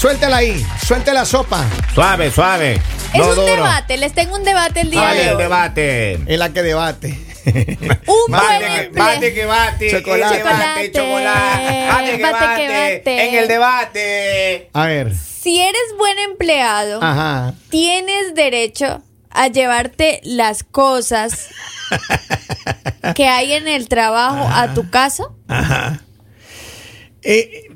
Suéltela ahí, suelte la sopa. Suave, suave. Es no un duro. debate, les tengo un debate el día Vale, de el hoy. debate. Es la que debate. Un Bate buen bate que bate. Chocolate. el debate, chocolate. Bate que Bate bate. que bate. En el debate. A ver. Si eres buen empleado, Ajá. tienes derecho a llevarte las cosas que hay en el trabajo a tu casa. Ajá. Eh,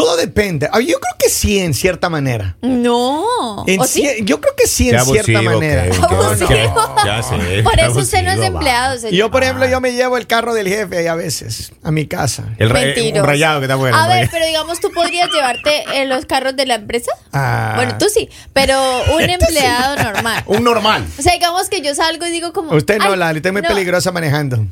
todo depende. Ah, Yo creo que sí, en cierta manera. No. En ¿O sí? cier- Yo creo que sí, en Qué cierta manera. qué- no. Abusivo. Ya sé. Por qué eso usted no es empleado, señor. Yo, por ejemplo, yo me llevo el carro del jefe ahí a veces, a mi casa. El un rayado que está bueno. A ver, pero digamos, tú podrías llevarte eh, los carros de la empresa. Ah. Bueno, tú sí, pero un empleado normal. Un normal. O sea, digamos que yo salgo y digo como... Usted no, "Ay, Lali, usted es muy no, peligrosa manejando.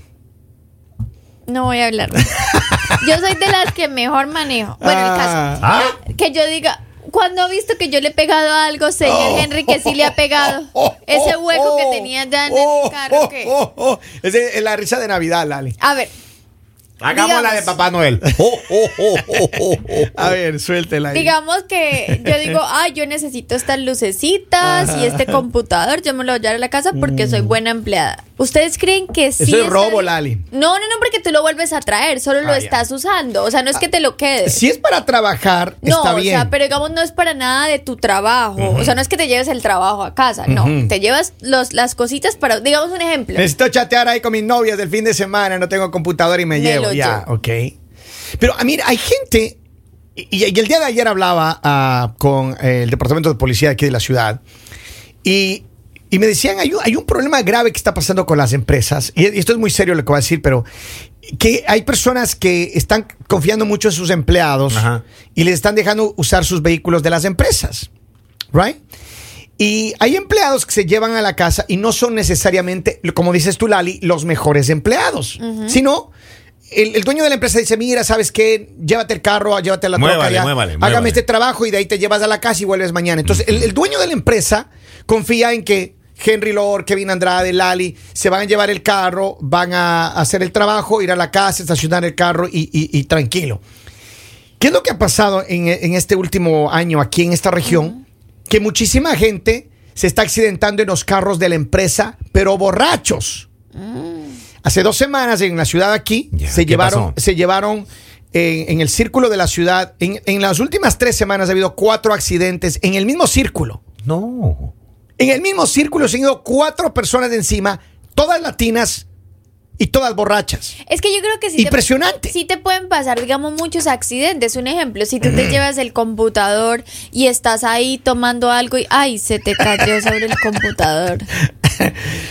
No voy a hablar. Yo soy de las que mejor manejo. Bueno, el caso. Ah. Que yo diga, cuando ha visto que yo le he pegado algo, señor Henry, que sí le ha pegado? Ese hueco que tenía ya en el carro. que- oh, oh. Esa es la risa de Navidad, Lali. A ver, Hagamos la de. Papá Noel. Oh, oh, oh, oh, oh, oh. A ver, suéltela ahí. digamos que yo digo, ay, yo necesito estas lucecitas y este computador, yo me lo voy a llevar a la casa porque soy buena empleada. ¿Ustedes creen que sí? Eso es robo? Lali. No, no, no, porque tú lo vuelves a traer, solo lo Ah, ya. estás usando. O sea, no es que te lo quedes. Si es para trabajar, No, está o bien. sea, pero digamos no es para nada de tu trabajo. O sea, no es que te lleves el trabajo a casa, no. Te llevas los, las cositas para, digamos un ejemplo. Necesito chatear ahí con mis novias del fin de semana, no tengo computadora y me, Me llevo. Ya, llevo. ok. Pero, ah, mira, hay gente, y, y el día de ayer hablaba ah, con el departamento de policía aquí de la ciudad, y, y me decían, hay un, hay un problema grave que está pasando con las empresas, y esto es muy serio lo que voy a decir, pero que hay personas que están confiando mucho en sus empleados Ajá. y les están dejando usar sus vehículos de las empresas, ¿right? Y hay empleados que se llevan a la casa y no son necesariamente, como dices tú, Lali, los mejores empleados, sino el, el dueño de la empresa dice, mira, ¿sabes qué? Llévate el carro, llévate la troca Muévale, ya, muévale, hágame muévale". este trabajo y de ahí te llevas a la casa y vuelves mañana. Entonces, el, el dueño de la empresa confía en que Henry Lord, Kevin Andrade, Lali, se van a llevar el carro, van a hacer el trabajo, ir a la casa, estacionar el carro y, y- y tranquilo. ¿Qué es lo que ha pasado en, en este último año aquí en esta región? Que muchísima gente se está accidentando en los carros de la empresa, pero borrachos. Hace dos semanas en la ciudad aquí se ¿qué llevaron, se llevaron en, en el círculo de la ciudad. En, en las últimas tres semanas ha habido cuatro accidentes en el mismo círculo. No. En el mismo círculo se han ido cuatro personas de encima, todas latinas y todas borrachas. Es que yo creo que sí Impresionante. Te, sí te pueden pasar, digamos, muchos accidentes. Un ejemplo, si tú te llevas el computador y estás ahí tomando algo y ¡ay! se te cayó sobre el computador.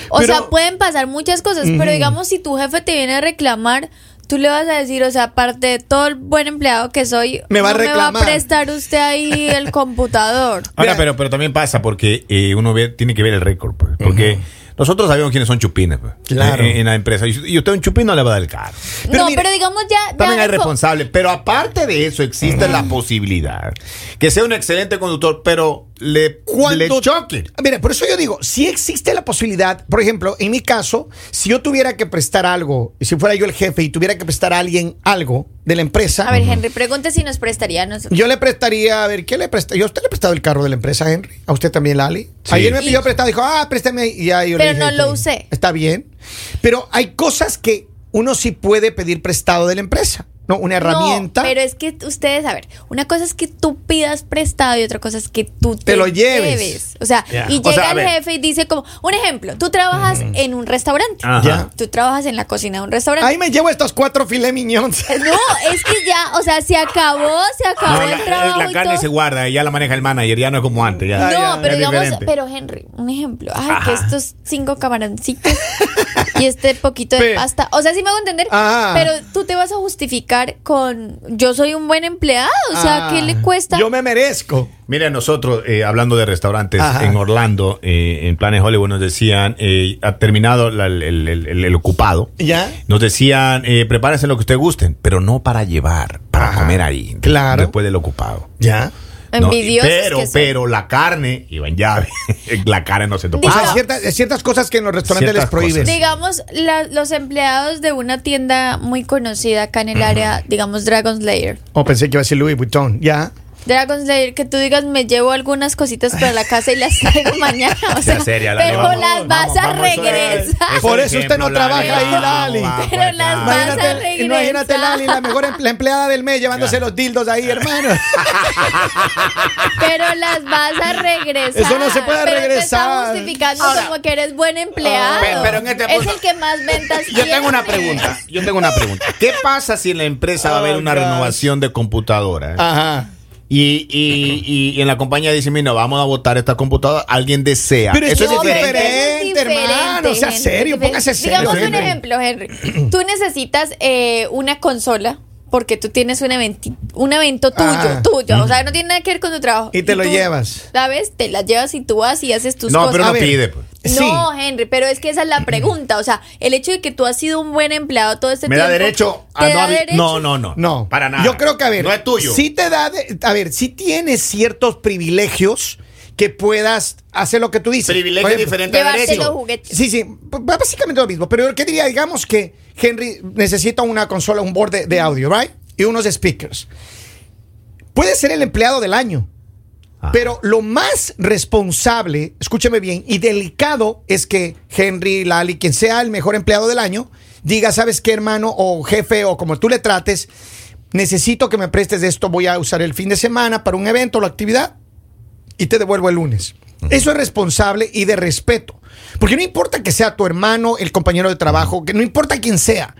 O Pero- sea, pueden pasar muchas cosas, pero digamos, si tu jefe te viene a reclamar, tú le vas a decir, o sea, aparte de todo el buen empleado que soy, Me va a no me va reclamar. a prestar usted ahí el computador. Ahora, Mira. pero, pero también pasa porque eh, uno ve, tiene que ver el récord, pues, porque nosotros sabemos quiénes son chupines, pues, Claro. en, en la empresa. Y usted un chupín no le va a dar el carro. Pero no, mire, pero digamos ya... ya También hay responsables, pero aparte de eso existe la posibilidad que sea un excelente conductor, pero le, Cuando le choque. Mira, por eso yo digo, si existe la posibilidad, por ejemplo, en mi caso, si yo tuviera que prestar algo, y si fuera yo el jefe y tuviera que prestar a alguien algo de la empresa, A ver, Henry, pregunte si nos prestaría a nosotros. yo le prestaría, a ver, ¿qué le presta? Yo a usted le he prestado el carro de la empresa, Henry. A usted también, Lali. Sí. Ayer me Y- pidió prestado, dijo, ah, préstame. Y ya yo le Pero dije, no lo "Está usé". bien". Está bien. Pero hay cosas que uno sí puede pedir prestado de la empresa. No, una herramienta. No, pero es que ustedes, a ver, una cosa es que tú pidas prestado y otra cosa es que tú te, lo lleves. O sea, y O llega sea, el jefe y dice como, un ejemplo, tú trabajas en un restaurante. Ajá. Ya. Tú trabajas en la cocina de un restaurante. Ahí me llevo estos cuatro filet mignons. No, es que ya, o sea, se acabó, se acabó No, el la, trabajo la y carne todo. se guarda y ya la maneja el manager, ya no es como antes. Ya, No, ya, pero digamos, diferente. pero Henry, un ejemplo. Ay, Ajá. que estos cinco camaroncitos y este poquito de Pe- pasta. O sea, sí me hago entender. Ajá. Pero tú te vas a justificar con yo soy un buen empleado. O sea, ¿qué Ah, le cuesta? Yo me merezco. Mira, nosotros, eh, hablando de restaurantes Ajá. en Orlando, eh, en Planes Hollywood, nos decían, eh, ha terminado la- el, el- el- el ocupado. ¿Ya? Nos decían, eh, prepárense lo que ustedes gusten, pero no para llevar, para Ajá. comer ahí. Claro. Después del ocupado. ¿Ya? No, Envidiosos pero, que son. pero la carne iba en llave. la carne no se toca. O sea, ciertas, ciertas cosas que en los restaurantes Ciertas les prohíben. cosas. Digamos, la- los empleados de una tienda muy conocida acá en el área, digamos Dragon Slayer. Oh, pensé que iba a decir Louis Vuitton. Ya. Dragon Slayer, que tú digas, me llevo algunas cositas para la casa y las traigo mañana. O sea, seria, Lali, pero vamos, las vas vamos, a vamos, eso es- regresar. eso Por es eso usted no trabaja Lali. ahí, Lali. vamos, Pero las vas a regresar. imagínate Lali, la mejor em- la empleada del mes llevándose los dildos ahí, hermano. Pero las vas a regresar. Eso no se puede pero regresar. Te está justificando Ahora- como que eres buen empleado. Pero- pero en este es el que más ventas Yo tengo una tiene. pregunta. Yo tengo una pregunta. ¿Qué pasa si en la empresa va a haber Oh, una gosh. renovación de computadora? Ajá. Y, y, y, y en la compañía dice, mira, vamos a votar esta computadora. Alguien desea. Pero es Eso es No, pero diferente. diferente, hermano, sea Henry, serio, póngase serio, Digamos un ejemplo, Henry. Tú necesitas eh, una consola porque tú tienes un, eventi- un evento tuyo, Ah. tuyo. O sea, no tiene nada que ver con tu trabajo. Y te lo tú, llevas. ¿Sabes? Te la llevas y tú vas y haces tus No, cosas. pero A no pide. Pues. Sí. No, Henry, pero es que esa es la pregunta. O sea, el hecho de que tú has sido un buen empleado todo este ¿Me tiempo. da derecho a ¿te no da derecho? No, no, no. No. Para nada. Yo creo que, a ver. No es tuyo. Sí te da. de- a ver, sí tienes ciertos privilegios que puedas hacer lo que tú dices. Privilegio ejemplo, diferente a derecho. los juguetes. Sí, sí, b- básicamente lo mismo. Pero ¿qué diría? Digamos que Henry necesita una consola, un board de, de audio, ¿right? Y unos speakers. Puede ser el empleado del año. Pero lo más responsable, escúcheme bien, y delicado es que Henry, Lali, quien sea el mejor empleado del año, diga, ¿sabes qué, hermano? O jefe, o como tú le trates, necesito que me prestes esto, voy a usar el fin de semana para un evento o la actividad y te devuelvo el lunes. Eso es responsable y de respeto. Porque no importa que sea tu hermano, el compañero de trabajo, que no importa quién sea.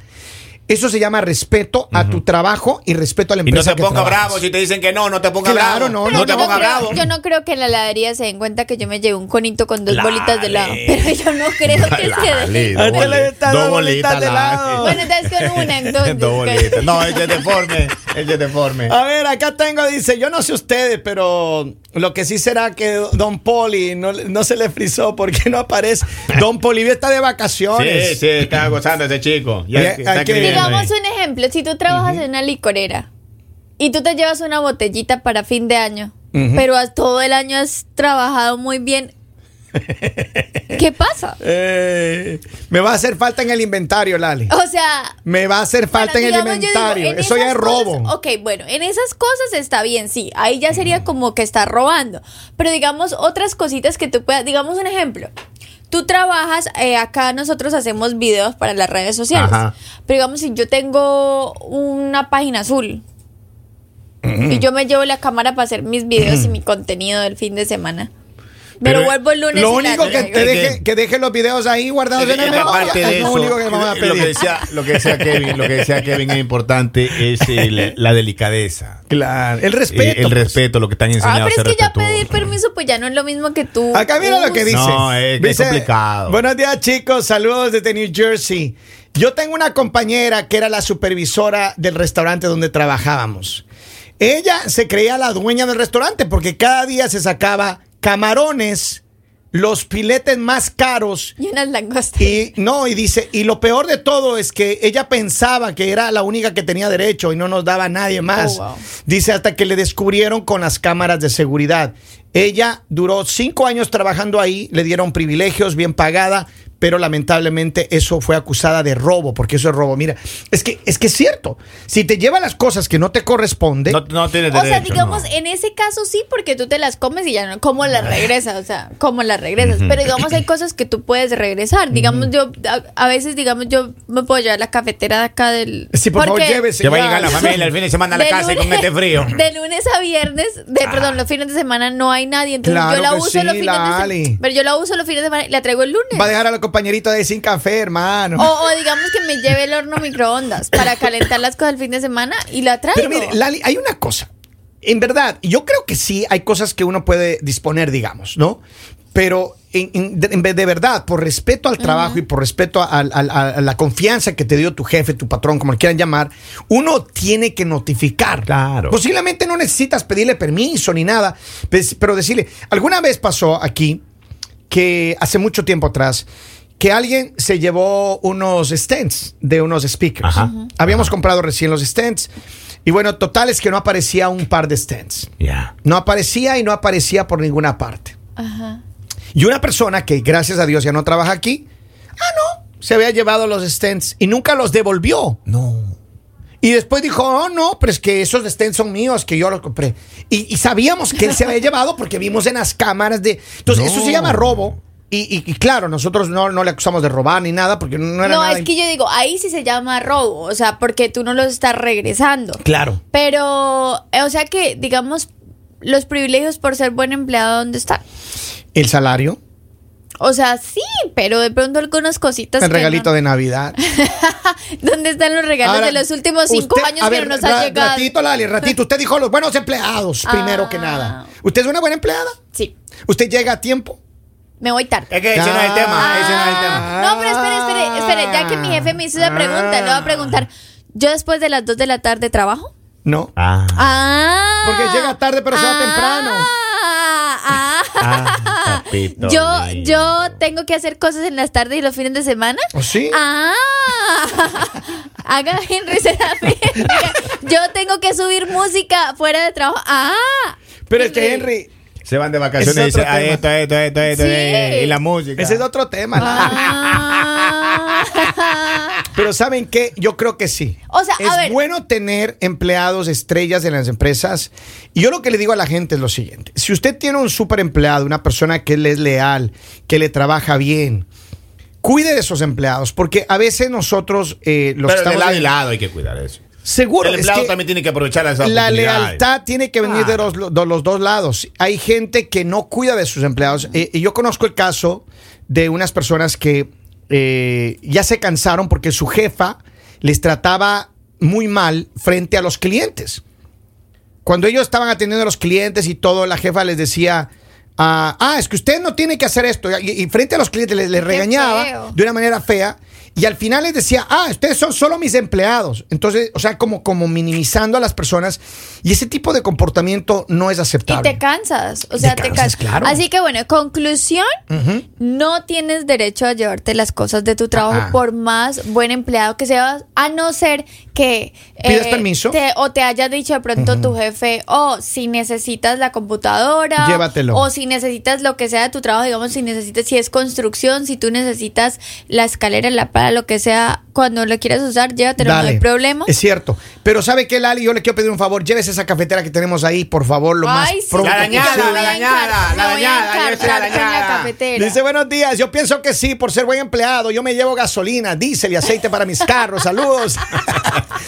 Eso se llama respeto a tu trabajo y respeto a la Y no empresa. te que ponga trabajas. bravo si te dicen que no, no te ponga Claro, bravo. no, Pero no te yo ponga creo- bravo. Yo no creo que en la heladería se den cuenta que yo me llevé un conito con dos Lale. bolitas de helado. Pero yo no creo que se Lale, den. dos ¿A qué le bolitas, está dos bolitas de helado? Bueno, entonces con una, entonces. Dos bolitas. No, es deforme. El es deforme. A ver, acá tengo, dice, yo no sé ustedes, pero lo que sí será que Don Poli no, no se le frizó porque no aparece. Don Polivio está de Sí, vacaciones. sí, está gozando ese chico. Ya Oye, está hay que- escribiendo ahí. Digamos un ejemplo, si tú trabajas en una licorera y tú te llevas una botellita para fin de año, pero has- todo el año has trabajado muy bien, ¿qué pasa? Eh, me va a hacer falta en el inventario, Lali. O sea, Me va a hacer falta Bueno, en el digo, inventario. en Eso ya es robo. cosas- ok, bueno, en esas cosas está bien, sí. Ahí ya sería como que está robando. Pero digamos otras cositas que tú puedas. Digamos un ejemplo. Tú trabajas, eh, acá nosotros hacemos videos para las redes sociales. Ajá. Pero digamos, si yo tengo una página azul y yo me llevo la cámara para hacer mis videos y mi contenido del fin de semana. Pero, Pero, vuelvo el lunes. Lo único que te deje, que- que deje los videos ahí guardados en el aparte de Es lo eso, único que me van a lo que pedir. decía, lo que decía Kevin, lo que decía Kevin es importante es el- la delicadeza. Claro, el Eh, respeto. el pues. respeto, lo que están Ah, enseñando pero a es que ya pedir permiso, pues ya no es lo mismo que tú. Acá mira lo que dice. No, es que es complicado. Buenos días, chicos. Saludos desde New Jersey. Yo tengo una compañera que era la supervisora del restaurante donde trabajábamos. Ella se creía la dueña del restaurante porque cada día se sacaba camarones, los filetes más caros Y unas langostas. y no, y dice, y lo peor de todo es que ella pensaba que era la única que tenía derecho y no nos daba a nadie más. Oh, wow. Dice hasta que le descubrieron con las cámaras de seguridad. Ella duró cinco años trabajando ahí, le dieron privilegios, bien pagada, pero lamentablemente eso fue acusada de robo, porque eso es robo. Mira, es que es que es cierto. Si te lleva las cosas que no te corresponde, No, no tienes O derecho. sea, digamos, no. en ese caso sí, porque tú te las comes y ya no, ¿cómo las regresas? O sea, ¿cómo las regresas? Pero digamos, hay cosas que tú puedes regresar. Digamos, yo, a, a veces, digamos, yo me puedo llevar la cafetera de acá del... Sí, por favor, porque llévese. Se va a ya. llegar la familia el fin de semana a la de casa y con este frío. De lunes a viernes, de, perdón, los fines de semana no hay nadie. Entonces Claro yo la uso sí, los fines de semana. Pero yo la uso los fines de semana y la traigo el lunes. Va a dejar a los compañeritos de sin café, hermano. O, o digamos que me lleve el horno microondas para calentar las cosas el fin de semana y la traigo. Pero mire, Lali, hay una cosa. En verdad, yo creo que sí hay cosas que uno puede disponer, digamos, ¿no? Pero en, en- de, en vez de verdad, por respeto al trabajo y por respeto a, a- a- a la confianza que te dio tu jefe, tu patrón, como le quieran llamar, uno tiene que notificar. Claro. Posiblemente no necesitas pedirle permiso ni nada, pues, pero decirle, alguna vez pasó aquí que hace mucho tiempo atrás que alguien se llevó unos stands de unos speakers. Ajá. Habíamos comprado recién los stands Y bueno, total es que no aparecía un par de stands. Ya. No aparecía y no aparecía por ninguna parte. Ajá. Y una persona que, gracias a Dios, ya no trabaja aquí, ah, no, se había llevado los stents y nunca los devolvió. No. Y después dijo, oh, no, pero es que esos stents son míos, que yo los compré. Y, y sabíamos que él se había llevado porque vimos en las cámaras de... Entonces, No. eso se llama robo. Y, y- y claro, nosotros no, no le acusamos de robar ni nada porque no era No, nada... es que yo digo, ahí sí se llama robo, o sea, porque tú no los estás regresando. Claro. Pero, eh, o sea que, digamos, los privilegios por ser buen empleado, ¿dónde están? El salario, O sea, sí, pero de pronto algunas cositas. el que regalito no- de Navidad. ¿Dónde están los regalos Ahora, de los últimos cinco usted- años a que ver, no nos ra- han llegado? Ratito, Lali, ratito. Usted dijo los buenos empleados, primero que Ah. nada. ¿Usted es una buena empleada? Sí, ¿Usted llega a tiempo? Me voy tarde. Es que ese no es el tema. Ese no es el tema. Ah, No, pero espere, espere, espere, ya que mi jefe me hizo esa pregunta, le voy a preguntar, ¿yo después de las 2 de la tarde trabajo? No. Ah. Ah. Porque llega tarde, pero se va temprano. Ah, Ah, papito yo, lindo. yo tengo que hacer cosas en las tardes y los fines de semana. ¿Oh, sí? Ah, haga Henry Serafín. Yo tengo que subir música fuera de trabajo. Ah, Pero es que Henry, Se van de vacaciones y dicen, ah, esto, esto, esto, esto, Sí. eh, y la música. ese es otro tema. ah. Pero ¿saben qué? Yo creo que sí. O sea, a es ver. bueno tener empleados estrellas en las empresas. Y yo lo que le digo a la gente es lo siguiente. Si usted tiene un super empleado, una persona que le es leal, que le trabaja bien, cuide de esos empleados. Porque a veces nosotros eh, los Pero de estamos lado y en- lado hay que cuidar eso. Seguro. el es empleado que también tiene que aprovechar esa La lealtad tiene que venir de los, de los dos lados. Hay gente que no cuida de sus empleados. Eh, y yo conozco el caso de unas personas que eh, ya se cansaron porque su jefa les trataba muy mal frente a los clientes. Cuando ellos estaban atendiendo a los clientes y todo, la jefa les decía, ah, ah, es que usted no tiene que hacer esto. Y, y frente a los clientes les, regañaba feo. de una manera fea. Y al final les decía, ah, ustedes son solo mis empleados. Entonces, o sea, como, como minimizando a las personas. Y ese tipo de comportamiento no es Y aceptable. te cansas, o sea, Te te, cansas, claro. Así que bueno, conclusión, Ujú. no tienes derecho a llevarte las cosas de tu trabajo Ah. por más buen empleado que seas, a no ser que eh, ¿Pides permiso? te- o te haya dicho de pronto tu jefe, o si necesitas la computadora, Llévatelo. o si necesitas lo que sea de tu trabajo, digamos, si necesitas, si es construcción, si tú necesitas la escalera, la lo que sea, cuando lo quieras usar, llévatelo, no Dale. hay problema. Es cierto. Pero ¿sabe qué, Lali? Yo le quiero pedir un favor. Llévese esa cafetera que tenemos ahí, por favor, lo más Ay, sí, pronto La dañada, la dañada, la dañada, la dañada. cafetera. Dice, buenos días, yo pienso que sí, por ser buen empleado, yo me llevo gasolina, diésel y aceite para mis carros, saludos.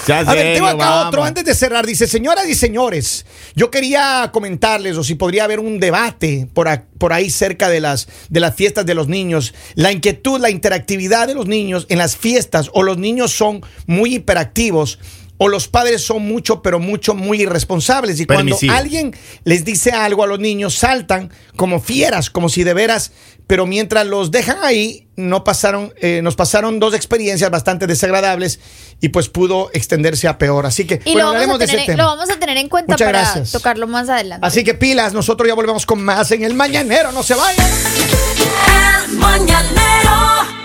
Ya A ver, tengo acá vamos. otro antes de cerrar. Dice, señoras y señores, yo quería comentarles o si podría haber un debate por, por ahí cerca de las, de las fiestas de los niños. La inquietud, la interactividad de los niños en las fiestas o los niños son muy hiperactivos. O los padres son mucho, pero mucho, muy irresponsables. Y cuando alguien les dice algo a los niños, saltan como fieras, como si de veras, pero mientras los dejan ahí, no pasaron, eh, nos pasaron dos experiencias bastante desagradables y pues pudo extenderse a peor. Así que Y bueno, lo, vamos a de ese tener, tema. lo vamos a tener en cuenta Muchas para gracias. tocarlo más adelante. Así que pilas, nosotros ya volvemos con más en el mañanero, no se vayan. El mañanero